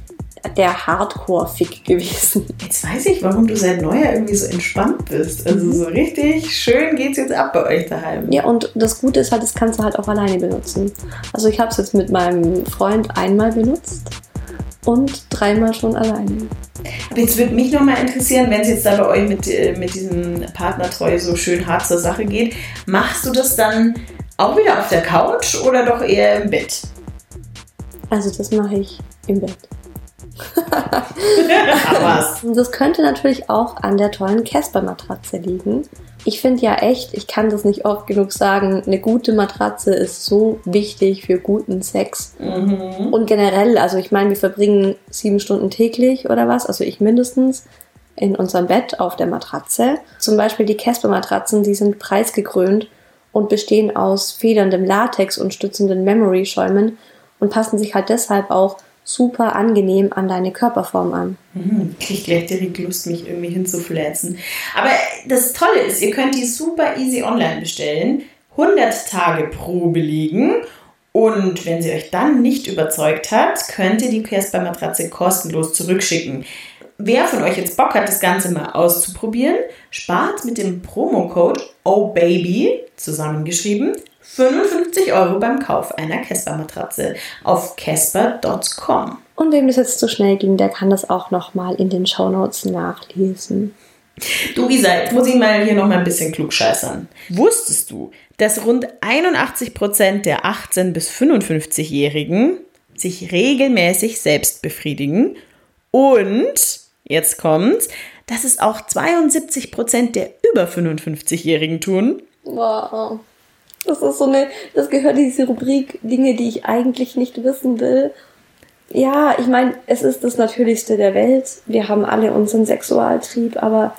der Hardcore-Fick gewesen. Jetzt weiß ich, warum du seit Neujahr irgendwie so entspannt bist. Also so richtig schön geht's jetzt ab bei euch daheim. Ja, und das Gute ist halt, das kannst du halt auch alleine benutzen. Also ich habe es jetzt mit meinem Freund einmal benutzt und dreimal schon alleine. Aber jetzt würde mich nochmal interessieren, wenn es jetzt da bei euch mit, äh, mit diesem Partnertreue so schön hart zur Sache geht, machst du das dann auch wieder auf der Couch oder doch eher im Bett? Also das mache ich im Bett. Das könnte natürlich auch an der tollen Casper-Matratze liegen. Ich finde ja echt, ich kann das nicht oft genug sagen, eine gute Matratze ist so wichtig für guten Sex. Mhm. Und generell, also ich meine, wir verbringen sieben Stunden täglich oder was, also ich mindestens, in unserem Bett auf der Matratze. Zum Beispiel die Casper-Matratzen, die sind preisgekrönt und bestehen aus federndem Latex und stützenden Memory-Schäumen und passen sich halt deshalb auch super angenehm an deine Körperform an. Mhm, krieg gleich direkt Lust, mich irgendwie hinzufläzen. Aber das Tolle ist, ihr könnt die super easy online bestellen, 100 Tage Probe liegen und wenn sie euch dann nicht überzeugt hat, könnt ihr die Casper-Matratze kostenlos zurückschicken. Wer von euch jetzt Bock hat, das Ganze mal auszuprobieren, spart mit dem Promocode OHBABY zusammengeschrieben 55 Euro beim Kauf einer Casper-Matratze auf casper.com. Und wem das jetzt zu schnell ging, der kann das auch nochmal in den Shownotes nachlesen. Du Isa, jetzt muss ich mal hier noch mal ein bisschen klugscheißern. Wusstest du, dass rund 81 Prozent der 18- bis 55-Jährigen sich regelmäßig selbst befriedigen und, jetzt kommt's, dass es auch 72 Prozent der über 55-Jährigen tun? Wow. Das ist so eine, das gehört in diese Rubrik Dinge, die ich eigentlich nicht wissen will. Ja, ich meine, es ist das Natürlichste der Welt. Wir haben alle unseren Sexualtrieb, aber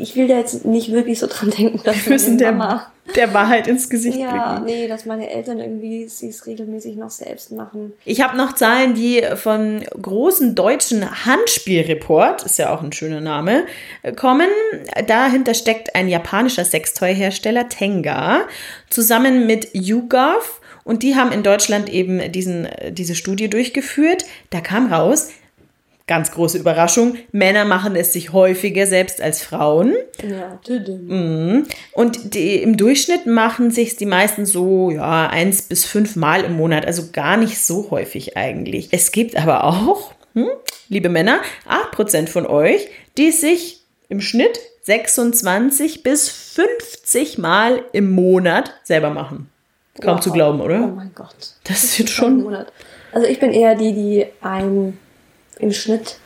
ich will da jetzt nicht wirklich so dran denken, dass Wir müssen der, Mama, der Wahrheit ins Gesicht ja, blicken. nee, dass meine Eltern irgendwie es regelmäßig noch selbst machen. Ich habe noch Zahlen, die von großen deutschen Handspielreport, ist ja auch ein schöner Name, kommen. Dahinter steckt ein japanischer Sextoy-Hersteller Tenga zusammen mit YouGov und die haben in Deutschland eben diesen, diese Studie durchgeführt. Da kam raus, ganz große Überraschung, Männer machen es sich häufiger selbst als Frauen. Ja. Mhm. Und die, im Durchschnitt machen sich die meisten so, ja, eins bis fünf Mal im Monat, also gar nicht so häufig eigentlich. Es gibt aber auch, hm, liebe Männer, 8% von euch, die sich im Schnitt 26 bis 50 Mal im Monat selber machen. Kaum Wow. zu glauben, Oh oder? mein Gott. Das ist jetzt schon. Monat. Also ich bin eher die, die ein im Schnitt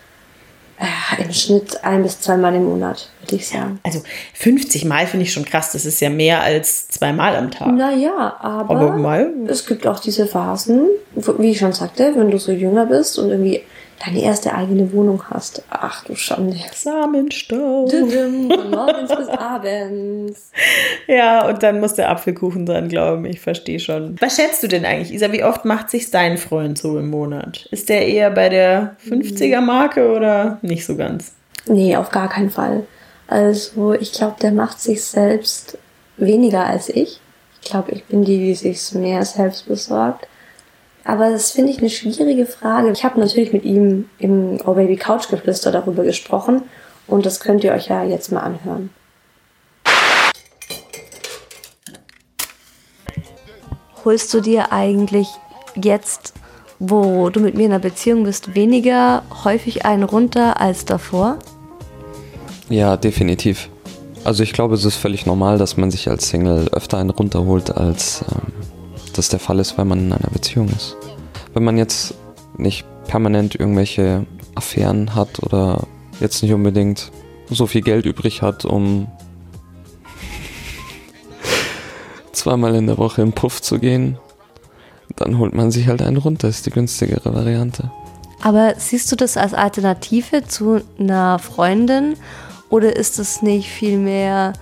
äh, im Schnitt ein bis zweimal im Monat, würde ich sagen. Also 50 Mal finde ich schon krass. Das ist ja mehr als zweimal am Tag. Naja, aber, Aber mal. es gibt auch diese Phasen, wie ich schon sagte, wenn du so jünger bist und irgendwie deine erste eigene Wohnung hast. Ach du Schande. Samenstau. Von morgens bis abends. Ja, und dann muss der Apfelkuchen dran glauben. Ich verstehe schon. Was schätzt du denn eigentlich, Isa? Wie oft macht sich dein Freund so im Monat? Ist der eher bei der 50er-Marke oder nicht so ganz? Nee, auf gar keinen Fall. Also ich glaube, der macht sich selbst weniger als ich. Ich glaube, ich bin die, die sich mehr selbst besorgt. Aber das finde ich eine schwierige Frage. Ich habe natürlich mit ihm im Oh Baby Couch Geflüster darüber gesprochen und das könnt ihr euch ja jetzt mal anhören. Holst du dir eigentlich jetzt, wo du mit mir in einer Beziehung bist, weniger häufig einen runter als davor? Ja, definitiv. Also ich glaube, es ist völlig normal, dass man sich als Single öfter einen runterholt, als ähm, das der Fall ist, wenn man in einer Beziehung ist. Wenn man jetzt nicht permanent irgendwelche Affären hat oder jetzt nicht unbedingt so viel Geld übrig hat, um zweimal in der Woche im Puff zu gehen, dann holt man sich halt einen runter, ist die günstigere Variante. Aber siehst du das als Alternative zu einer Freundin oder ist es nicht vielmehr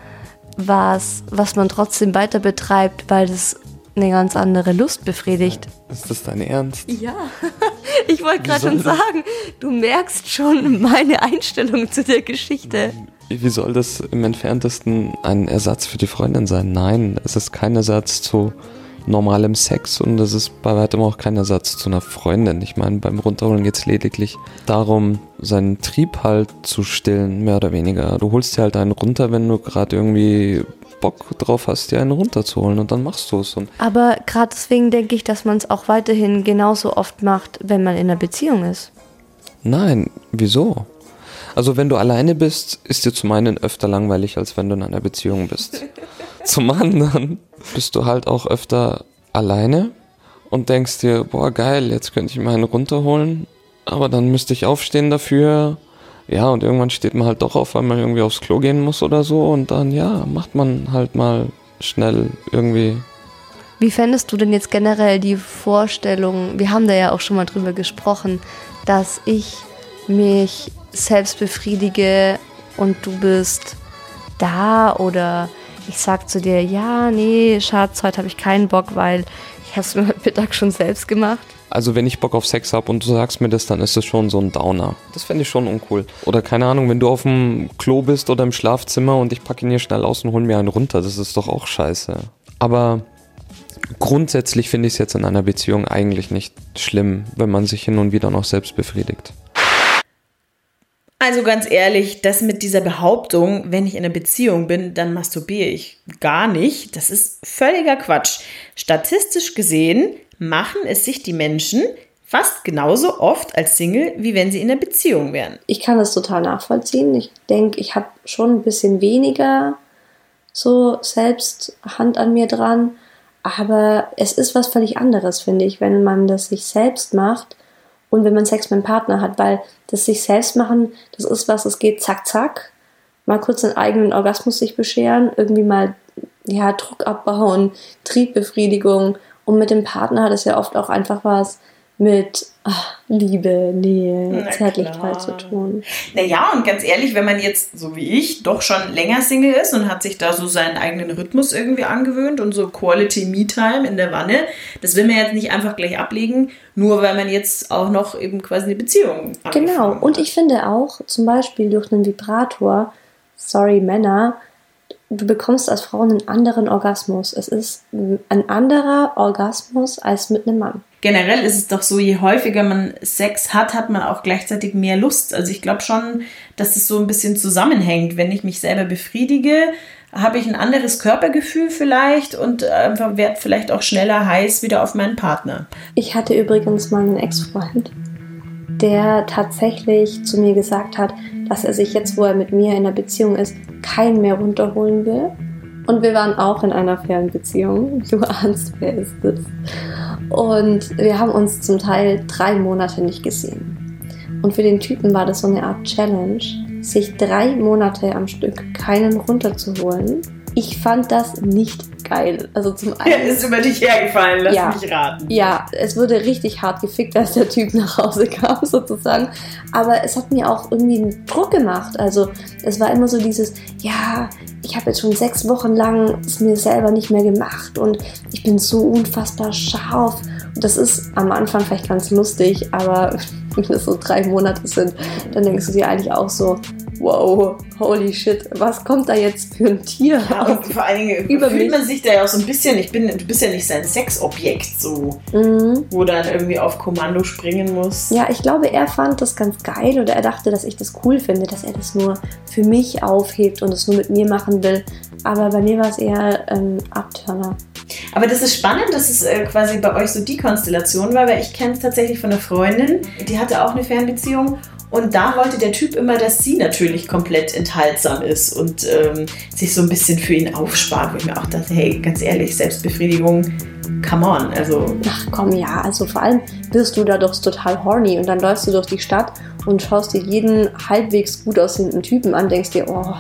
was, was man trotzdem weiter betreibt, weil das eine ganz andere Lust befriedigt? Ist das dein Ernst? Ja, ich wollte gerade schon sagen, du merkst schon meine Einstellung zu der Geschichte. Wie soll das im entferntesten ein Ersatz für die Freundin sein? Nein, es ist kein Ersatz zu normalem Sex und es ist bei weitem auch kein Ersatz zu einer Freundin. Ich meine, beim Runterholen geht es lediglich darum, seinen Trieb halt zu stillen, mehr oder weniger. Du holst dir halt einen runter, wenn du gerade irgendwie Bock drauf hast, dir einen runterzuholen und dann machst du es. Aber gerade deswegen denke ich, dass man es auch weiterhin genauso oft macht, wenn man in einer Beziehung ist. Nein, wieso? Also wenn du alleine bist, ist dir zum einen öfter langweilig, als wenn du in einer Beziehung bist. zum anderen bist du halt auch öfter alleine und denkst dir, boah geil, jetzt könnte ich mir einen runterholen, aber dann müsste ich aufstehen dafür. Ja, und irgendwann steht man halt doch auf, weil man irgendwie aufs Klo gehen muss oder so und dann, ja, macht man halt mal schnell irgendwie. Wie fändest du denn jetzt generell die Vorstellung, wir haben da ja auch schon mal drüber gesprochen, dass ich mich selbst befriedige und du bist da oder ich sag zu dir, ja, nee, Schatz, heute habe ich keinen Bock, weil ich habe es mir heute Mittag schon selbst gemacht. Also wenn ich Bock auf Sex habe und du sagst mir das, dann ist das schon so ein Downer. Das fände ich schon uncool. Oder keine Ahnung, wenn du auf dem Klo bist oder im Schlafzimmer und ich packe ihn hier schnell aus und hol mir einen runter, das ist doch auch scheiße. Aber grundsätzlich finde ich es jetzt in einer Beziehung eigentlich nicht schlimm, wenn man sich hin und wieder noch selbst befriedigt. Also ganz ehrlich, das mit dieser Behauptung, wenn ich in einer Beziehung bin, dann masturbiere ich gar nicht, das ist völliger Quatsch. Statistisch gesehen machen es sich die Menschen fast genauso oft als Single, wie wenn sie in einer Beziehung wären. Ich kann das total nachvollziehen. Ich denke, ich habe schon ein bisschen weniger so selbst Hand an mir dran. Aber es ist was völlig anderes, finde ich, wenn man das sich selbst macht und wenn man Sex mit einem Partner hat, weil das sich selbst machen, das ist was, es geht zack, zack. Mal kurz einen eigenen Orgasmus sich bescheren, irgendwie mal ja, Druck abbauen, Triebbefriedigung. Und mit dem Partner hat es ja oft auch einfach was mit ach, Liebe, Nähe, Na Zärtlichkeit klar. zu tun. Naja, und ganz ehrlich, wenn man jetzt, so wie ich, doch schon länger Single ist und hat sich da so seinen eigenen Rhythmus irgendwie angewöhnt und so Quality Me-Time in der Wanne, das will man jetzt nicht einfach gleich ablegen, nur weil man jetzt auch noch eben quasi eine Beziehung hat. Genau, und ich finde auch, zum Beispiel durch einen Vibrator, sorry Männer, du bekommst als Frau einen anderen Orgasmus. Es ist ein anderer Orgasmus als mit einem Mann generell ist es doch so, je häufiger man Sex hat, hat man auch gleichzeitig mehr Lust. Also ich glaube schon, dass es so ein bisschen zusammenhängt. Wenn ich mich selber befriedige, habe ich ein anderes Körpergefühl vielleicht und einfach werde vielleicht auch schneller heiß wieder auf meinen Partner. Ich hatte übrigens mal einen Ex-Freund, der tatsächlich zu mir gesagt hat, dass er sich jetzt, wo er mit mir in einer Beziehung ist, keinen mehr runterholen will. Und wir waren auch in einer Fernbeziehung. Du ahnst, wer ist es. Und wir haben uns zum Teil drei Monate nicht gesehen. Und für den Typen war das so eine Art Challenge, sich drei Monate am Stück keinen runterzuholen. ich fand das nicht geil. Also zum einen. Ja, ist über dich hergefallen, lass ja, mich raten. Ja, es wurde richtig hart gefickt, als der Typ nach Hause kam, sozusagen. Aber es hat mir auch irgendwie einen Druck gemacht. Also es war immer so dieses, ja, ich habe jetzt schon sechs Wochen lang es mir selber nicht mehr gemacht und ich bin so unfassbar scharf. Das ist am Anfang vielleicht ganz lustig, aber wenn das so drei Monate sind, dann denkst du dir eigentlich auch so, wow, holy shit, was kommt da jetzt für ein Tier? Ja, und vor allen Dingen über fühlt man sich da ja auch so ein bisschen, ich bin, du bist ja nicht sein Sexobjekt so, mhm. wo dann irgendwie auf Kommando springen muss. Ja, ich glaube, er fand das ganz geil oder er dachte, dass ich das cool finde, dass er das nur für mich aufhebt und es nur mit mir machen will. Aber bei mir war es eher ein ähm, Abturner. Aber das ist spannend, dass es äh, quasi bei euch so die Konstellation war, weil ich kenne es tatsächlich von einer Freundin, die hatte auch eine Fernbeziehung und da wollte der Typ immer, dass sie natürlich komplett enthaltsam ist und ähm, sich so ein bisschen für ihn aufspart, wo ich mir auch dachte, hey, ganz ehrlich, Selbstbefriedigung, come on. Also. Ach komm, ja, also vor allem wirst du da doch total horny und dann läufst du durch die Stadt und schaust dir jeden halbwegs gut aussehenden Typen an, denkst dir, oh,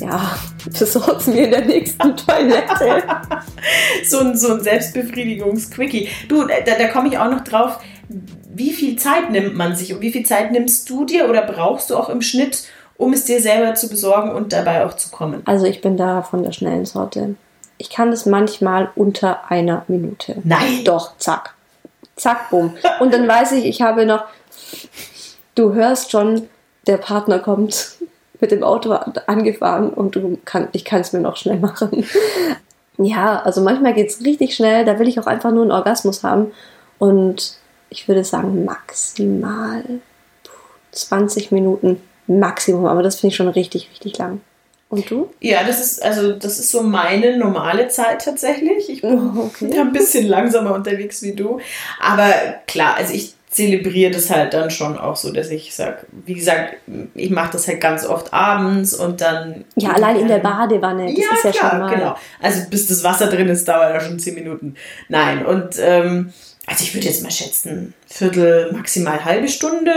ja, besorg's mir in der nächsten Toilette. so ein, so ein Selbstbefriedigungs-Quickie. Du, da, da komme ich auch noch drauf wie viel Zeit nimmt man sich und wie viel Zeit nimmst du dir oder brauchst du auch im Schnitt, um es dir selber zu besorgen und dabei auch zu kommen? Also ich bin da von der schnellen Sorte. Ich kann das manchmal unter einer Minute. Nein. Doch, zack. Zack, bumm. Und dann weiß ich, ich habe noch, du hörst schon, der Partner kommt mit dem Auto angefahren und du kann, ich kann es mir noch schnell machen. Ja, also manchmal geht es richtig schnell, da will ich auch einfach nur einen Orgasmus haben. Und ich würde sagen maximal 20 Minuten Maximum, aber das finde ich schon richtig, richtig lang. Und du? Ja, das ist also das ist so meine normale Zeit tatsächlich. Ich bin okay. ein bisschen langsamer unterwegs wie du, aber klar, also ich zelebriere das halt dann schon auch so, dass ich sage, wie gesagt, ich mache das halt ganz oft abends und dann. Ja, allein in der Badewanne. Das ja, ist ja klar, schon mal. genau. Also bis das Wasser drin ist, dauert ja schon 10 Minuten. Nein, und ähm, also ich würde jetzt mal schätzen, Viertel, maximal halbe Stunde.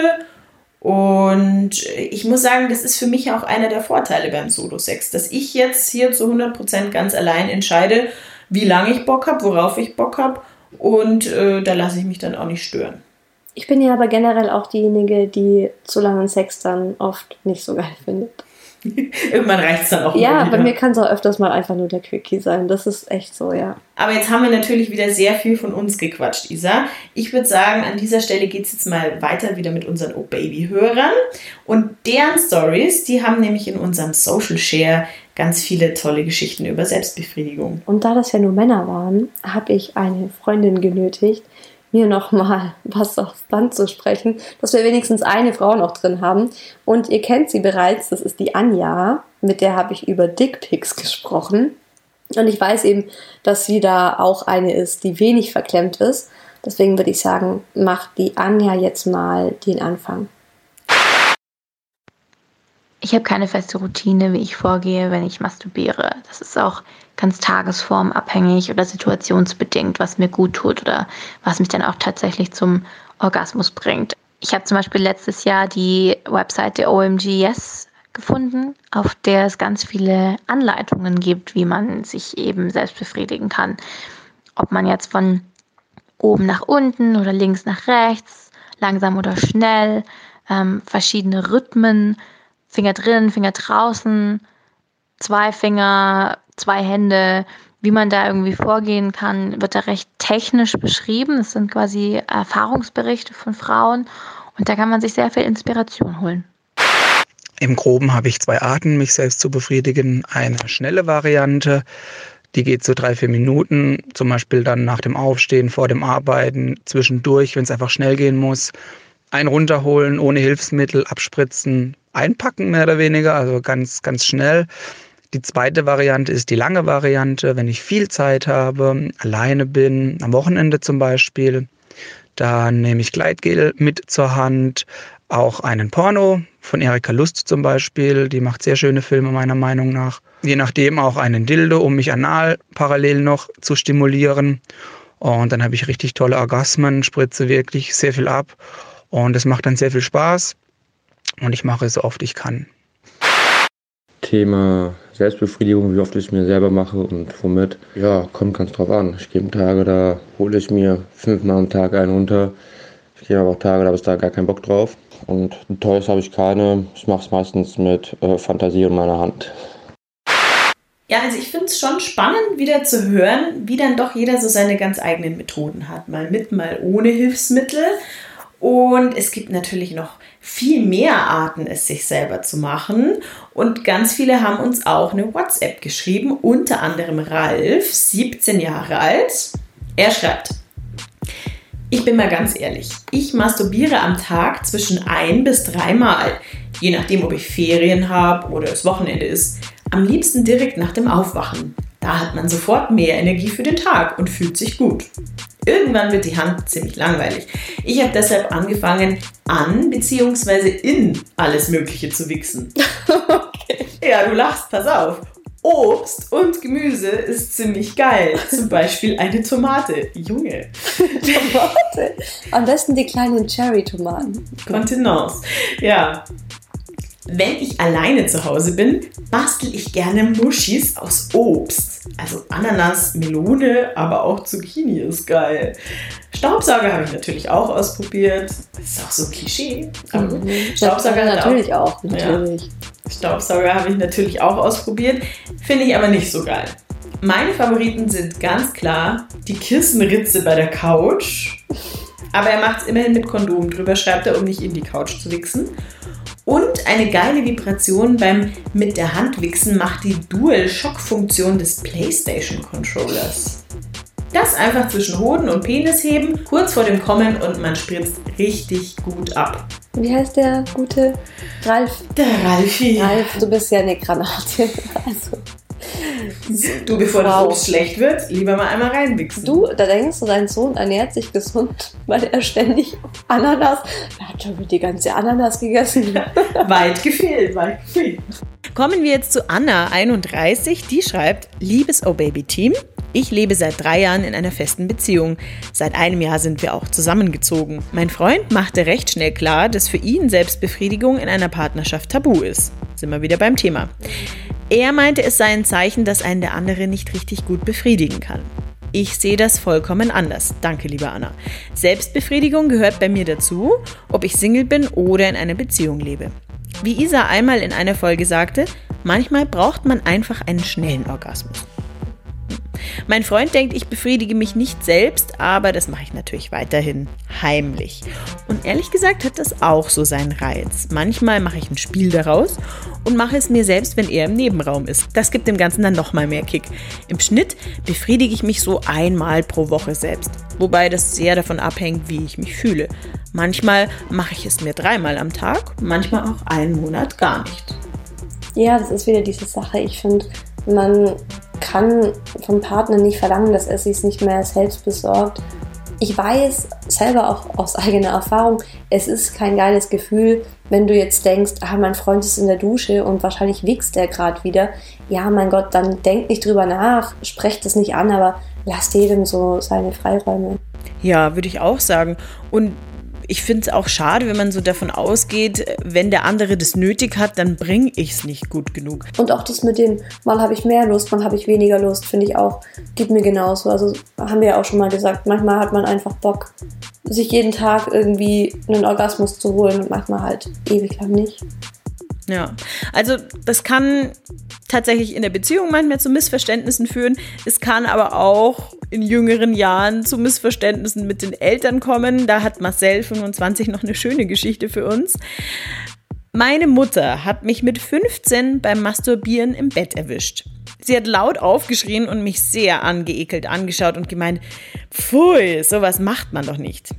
Und ich muss sagen, das ist für mich auch einer der Vorteile beim Solo-Sex, dass ich jetzt hier zu 100% ganz allein entscheide, wie lange ich Bock habe, worauf ich Bock habe. Und äh, da lasse ich mich dann auch nicht stören. Ich bin ja aber generell auch diejenige, die zu langen Sex dann oft nicht so geil findet. Irgendwann reicht es dann auch. Ja, bei mir kann es auch öfters mal einfach nur der Quickie sein. Das ist echt so, ja. Aber jetzt haben wir natürlich wieder sehr viel von uns gequatscht, Isa. Ich würde sagen, an dieser Stelle geht es jetzt mal weiter wieder mit unseren Oh Baby-Hörern. Und deren Stories, die haben nämlich in unserem Social Share ganz viele tolle Geschichten über Selbstbefriedigung. Und da das ja nur Männer waren, habe ich eine Freundin genötigt, mir nochmal was aufs Band zu sprechen, dass wir wenigstens eine Frau noch drin haben. Und ihr kennt sie bereits, das ist die Anja, mit der habe ich über Dickpics gesprochen. Und ich weiß eben, dass sie da auch eine ist, die wenig verklemmt ist. Deswegen würde ich sagen, macht die Anja jetzt mal den Anfang. Ich habe keine feste Routine, wie ich vorgehe, wenn ich masturbiere. Das ist auch ganz tagesformabhängig oder situationsbedingt, was mir gut tut oder was mich dann auch tatsächlich zum Orgasmus bringt. Ich habe zum Beispiel letztes Jahr die Webseite OMG Yes gefunden, auf der es ganz viele Anleitungen gibt, wie man sich eben selbst befriedigen kann. Ob man jetzt von oben nach unten oder links nach rechts, langsam oder schnell, ähm, verschiedene Rhythmen, Finger drin, Finger draußen, zwei Finger, zwei Hände, wie man da irgendwie vorgehen kann, wird da recht technisch beschrieben. Das sind quasi Erfahrungsberichte von Frauen und da kann man sich sehr viel Inspiration holen. Im Groben habe ich zwei Arten, mich selbst zu befriedigen. Eine schnelle Variante, die geht so drei, vier Minuten, zum Beispiel dann nach dem Aufstehen, vor dem Arbeiten, zwischendurch, wenn es einfach schnell gehen muss. Ein runterholen, ohne Hilfsmittel, abspritzen, einpacken, mehr oder weniger, also ganz, ganz schnell. Die zweite Variante ist die lange Variante, wenn ich viel Zeit habe, alleine bin, am Wochenende zum Beispiel. Dann nehme ich Gleitgel mit zur Hand, auch einen Porno von Erika Lust zum Beispiel, die macht sehr schöne Filme meiner Meinung nach. Je nachdem auch einen Dildo, um mich anal parallel noch zu stimulieren. Und dann habe ich richtig tolle Orgasmen, spritze wirklich sehr viel ab. Und es macht dann sehr viel Spaß und ich mache es so oft ich kann. Thema Selbstbefriedigung, wie oft ich es mir selber mache und womit. Ja, kommt ganz drauf an. Ich gebe Tage, da hole ich mir fünfmal am Tag einen runter. Ich gebe aber auch Tage, da habe ich da gar keinen Bock drauf. Und Toys habe ich keine. Ich mache es meistens mit äh, Fantasie und meiner Hand. Ja, also ich finde es schon spannend, wieder zu hören, wie dann doch jeder so seine ganz eigenen Methoden hat. Mal mit, mal ohne Hilfsmittel. Und es gibt natürlich noch viel mehr Arten, es sich selber zu machen. Und ganz viele haben uns auch eine WhatsApp geschrieben, unter anderem Ralf, 17 Jahre alt. Er schreibt, ich bin mal ganz ehrlich, ich masturbiere am Tag zwischen ein bis dreimal, je nachdem, ob ich Ferien habe oder es Wochenende ist. Am liebsten direkt nach dem Aufwachen. Da hat man sofort mehr Energie für den Tag und fühlt sich gut. Irgendwann wird die Hand ziemlich langweilig. Ich habe deshalb angefangen, an bzw. in alles Mögliche zu wichsen. okay. Ja, du lachst, pass auf. Obst und Gemüse ist ziemlich geil. Zum Beispiel eine Tomate. Junge. Tomate. Am besten die kleinen Cherry-Tomaten. Kontenance. Ja. Wenn ich alleine zu Hause bin, bastel ich gerne Muschis aus Obst. Also Ananas, Melone, aber auch Zucchini ist geil. Staubsauger habe ich natürlich auch ausprobiert. Das ist auch so ein Klischee. Mhm. Staubsauger natürlich auch, auch natürlich. Ja. Staubsauger habe ich natürlich auch ausprobiert, finde ich aber nicht so geil. Meine Favoriten sind ganz klar die Kissenritze bei der Couch. Aber er macht es immerhin mit Kondom drüber, schreibt er, um nicht in die Couch zu wichsen. Und eine geile Vibration beim mit der Hand wichsen macht die Dual-Shock-Funktion des PlayStation-Controllers. Das einfach zwischen Hoden und Penis heben, kurz vor dem Kommen und man spritzt richtig gut ab. Wie heißt der gute Ralf? Der Ralfi. Ralf, du bist ja eine Granate. Also. Du, bevor wow. das Obst schlecht wird, lieber mal einmal reinwichsen. Du, da denkst du, dein Sohn ernährt sich gesund, weil er ständig Ananas, er hat schon die ganze Ananas gegessen. weit gefehlt, weit gefehlt. Kommen wir jetzt zu Anna, 31, die schreibt, liebes Oh Baby Team, ich lebe seit drei Jahren in einer festen Beziehung. Seit einem Jahr sind wir auch zusammengezogen. Mein Freund machte recht schnell klar, dass für ihn Selbstbefriedigung in einer Partnerschaft tabu ist. Sind wir wieder beim Thema. Er meinte, es sei ein Zeichen, dass einen der andere nicht richtig gut befriedigen kann. Ich sehe das vollkommen anders. Danke, liebe Anna. Selbstbefriedigung gehört bei mir dazu, ob ich Single bin oder in einer Beziehung lebe. Wie Isa einmal in einer Folge sagte, manchmal braucht man einfach einen schnellen Orgasmus. Mein Freund denkt, ich befriedige mich nicht selbst, aber das mache ich natürlich weiterhin heimlich. Und ehrlich gesagt hat das auch so seinen Reiz. Manchmal mache ich ein Spiel daraus und mache es mir selbst, wenn er im Nebenraum ist. Das gibt dem Ganzen dann nochmal mehr Kick. Im Schnitt befriedige ich mich so einmal pro Woche selbst. Wobei das sehr davon abhängt, wie ich mich fühle. Manchmal mache ich es mir dreimal am Tag, manchmal auch einen Monat gar nicht. Ja, das ist wieder diese Sache. Ich finde, man kann vom Partner nicht verlangen, dass er sich nicht mehr selbst besorgt. Ich weiß selber auch aus eigener Erfahrung, es ist kein geiles Gefühl, wenn du jetzt denkst, ah, mein Freund ist in der Dusche und wahrscheinlich wichst der gerade wieder. Ja, mein Gott, dann denk nicht drüber nach, sprecht das nicht an, aber lasst jedem so seine Freiräume. Ja, würde ich auch sagen. Und ich finde es auch schade, wenn man so davon ausgeht, wenn der andere das nötig hat, dann bringe ich es nicht gut genug. Und auch das mit dem, mal habe ich mehr Lust, mal habe ich weniger Lust, finde ich auch, geht mir genauso. Also haben wir ja auch schon mal gesagt, manchmal hat man einfach Bock, sich jeden Tag irgendwie einen Orgasmus zu holen und manchmal halt ewig lang nicht. Ja, also das kann tatsächlich in der Beziehung manchmal zu Missverständnissen führen. Es kann aber auch in jüngeren Jahren zu Missverständnissen mit den Eltern kommen. Da hat Marcel 25 noch eine schöne Geschichte für uns. Meine Mutter hat mich mit 15 beim Masturbieren im Bett erwischt. Sie hat laut aufgeschrien und mich sehr angeekelt angeschaut und gemeint, pfui, sowas macht man doch nicht.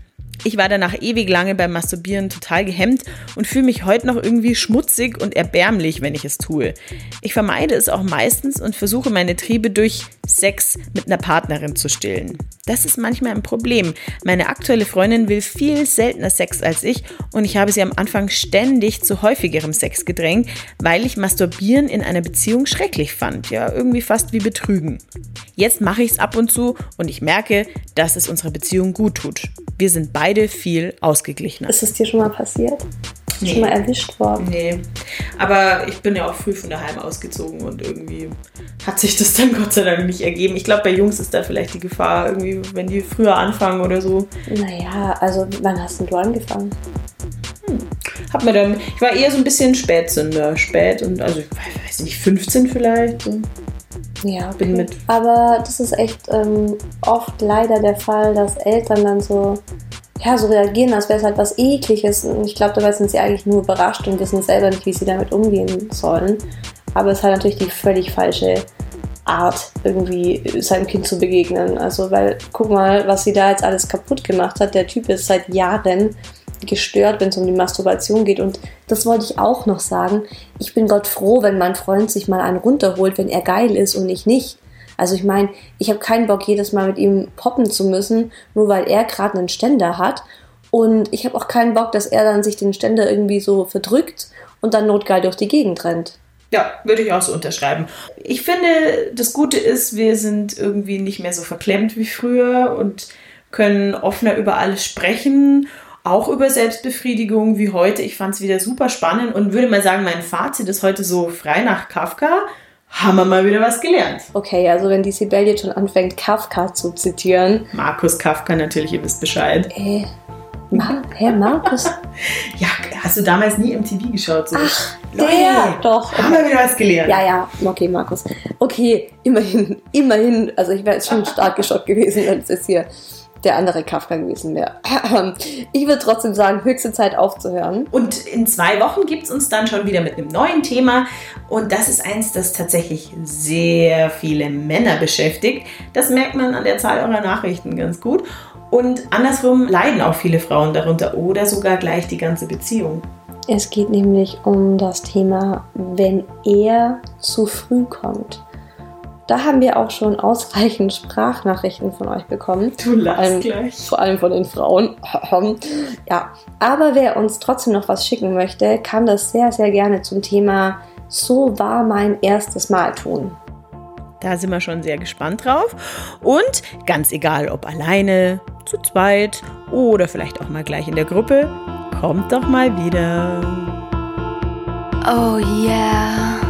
Ich war danach ewig lange beim Masturbieren total gehemmt und fühle mich heute noch irgendwie schmutzig und erbärmlich, wenn ich es tue. Ich vermeide es auch meistens und versuche meine Triebe durch Sex mit einer Partnerin zu stillen. Das ist manchmal ein Problem. Meine aktuelle Freundin will viel seltener Sex als ich und ich habe sie am Anfang ständig zu häufigerem Sex gedrängt, weil ich Masturbieren in einer Beziehung schrecklich fand. Ja, irgendwie fast wie Betrügen. Jetzt mache ich es ab und zu und ich merke, dass es unserer Beziehung gut tut. Wir sind beide viel ausgeglichener. Ist es dir schon mal passiert? Nee. schon mal erwischt worden? Nee. Aber ich bin ja auch früh von daheim ausgezogen und irgendwie hat sich das dann Gott sei Dank nicht ergeben. Ich glaube, bei Jungs ist da vielleicht die Gefahr, irgendwie, wenn die früher anfangen oder so. Naja, also wann hast denn du angefangen? Hm. Hab mir dann, ich war eher so ein bisschen Spätzünder, spät und also ich weiß nicht, 15 vielleicht. So. Ja, okay. bin mit. Aber das ist echt ähm, oft leider der Fall, dass Eltern dann so, ja, so reagieren, als wäre es halt was Ekliges. Und ich glaube, dabei sind sie eigentlich nur überrascht und wissen selber nicht, wie sie damit umgehen sollen. Aber es ist halt natürlich die völlig falsche Art, irgendwie seinem Kind zu begegnen. Also, weil, guck mal, was sie da jetzt alles kaputt gemacht hat. Der Typ ist seit Jahren gestört, wenn es um die Masturbation geht. Und das wollte ich auch noch sagen. Ich bin Gott froh, wenn mein Freund sich mal einen runterholt, wenn er geil ist und ich nicht. Also ich meine, ich habe keinen Bock, jedes Mal mit ihm poppen zu müssen, nur weil er gerade einen Ständer hat. Und ich habe auch keinen Bock, dass er dann sich den Ständer irgendwie so verdrückt und dann notgeil durch die Gegend rennt. Ja, würde ich auch so unterschreiben. Ich finde, das Gute ist, wir sind irgendwie nicht mehr so verklemmt wie früher und können offener über alles sprechen auch über Selbstbefriedigung wie heute. Ich fand es wieder super spannend und würde mal sagen, mein Fazit ist heute so frei nach Kafka. Haben wir mal wieder was gelernt. Okay, also wenn die Sibel jetzt schon anfängt, Kafka zu zitieren. Markus Kafka natürlich, ihr wisst Bescheid. Äh, Ma Herr Markus? ja, hast du damals nie MTV geschaut? So? Ach, Leute, der, doch. Haben wir wieder was gelernt. Ja, ja, okay, Markus. Okay, immerhin, immerhin, also ich wäre jetzt schon stark geschockt gewesen, wenn es jetzt hier der andere Kafka gewesen wäre. Ich würde trotzdem sagen, höchste Zeit aufzuhören. Und in zwei Wochen gibt es uns dann schon wieder mit einem neuen Thema. Und das ist eins, das tatsächlich sehr viele Männer beschäftigt. Das merkt man an der Zahl eurer Nachrichten ganz gut. Und andersrum leiden auch viele Frauen darunter oder sogar gleich die ganze Beziehung. Es geht nämlich um das Thema, wenn er zu früh kommt. Da haben wir auch schon ausreichend Sprachnachrichten von euch bekommen. Du lachst gleich. Vor allem von den Frauen. ja, aber wer uns trotzdem noch was schicken möchte, kann das sehr, sehr gerne zum Thema So war mein erstes Mal tun. Da sind wir schon sehr gespannt drauf. Und ganz egal, ob alleine, zu zweit oder vielleicht auch mal gleich in der Gruppe, kommt doch mal wieder. Oh yeah.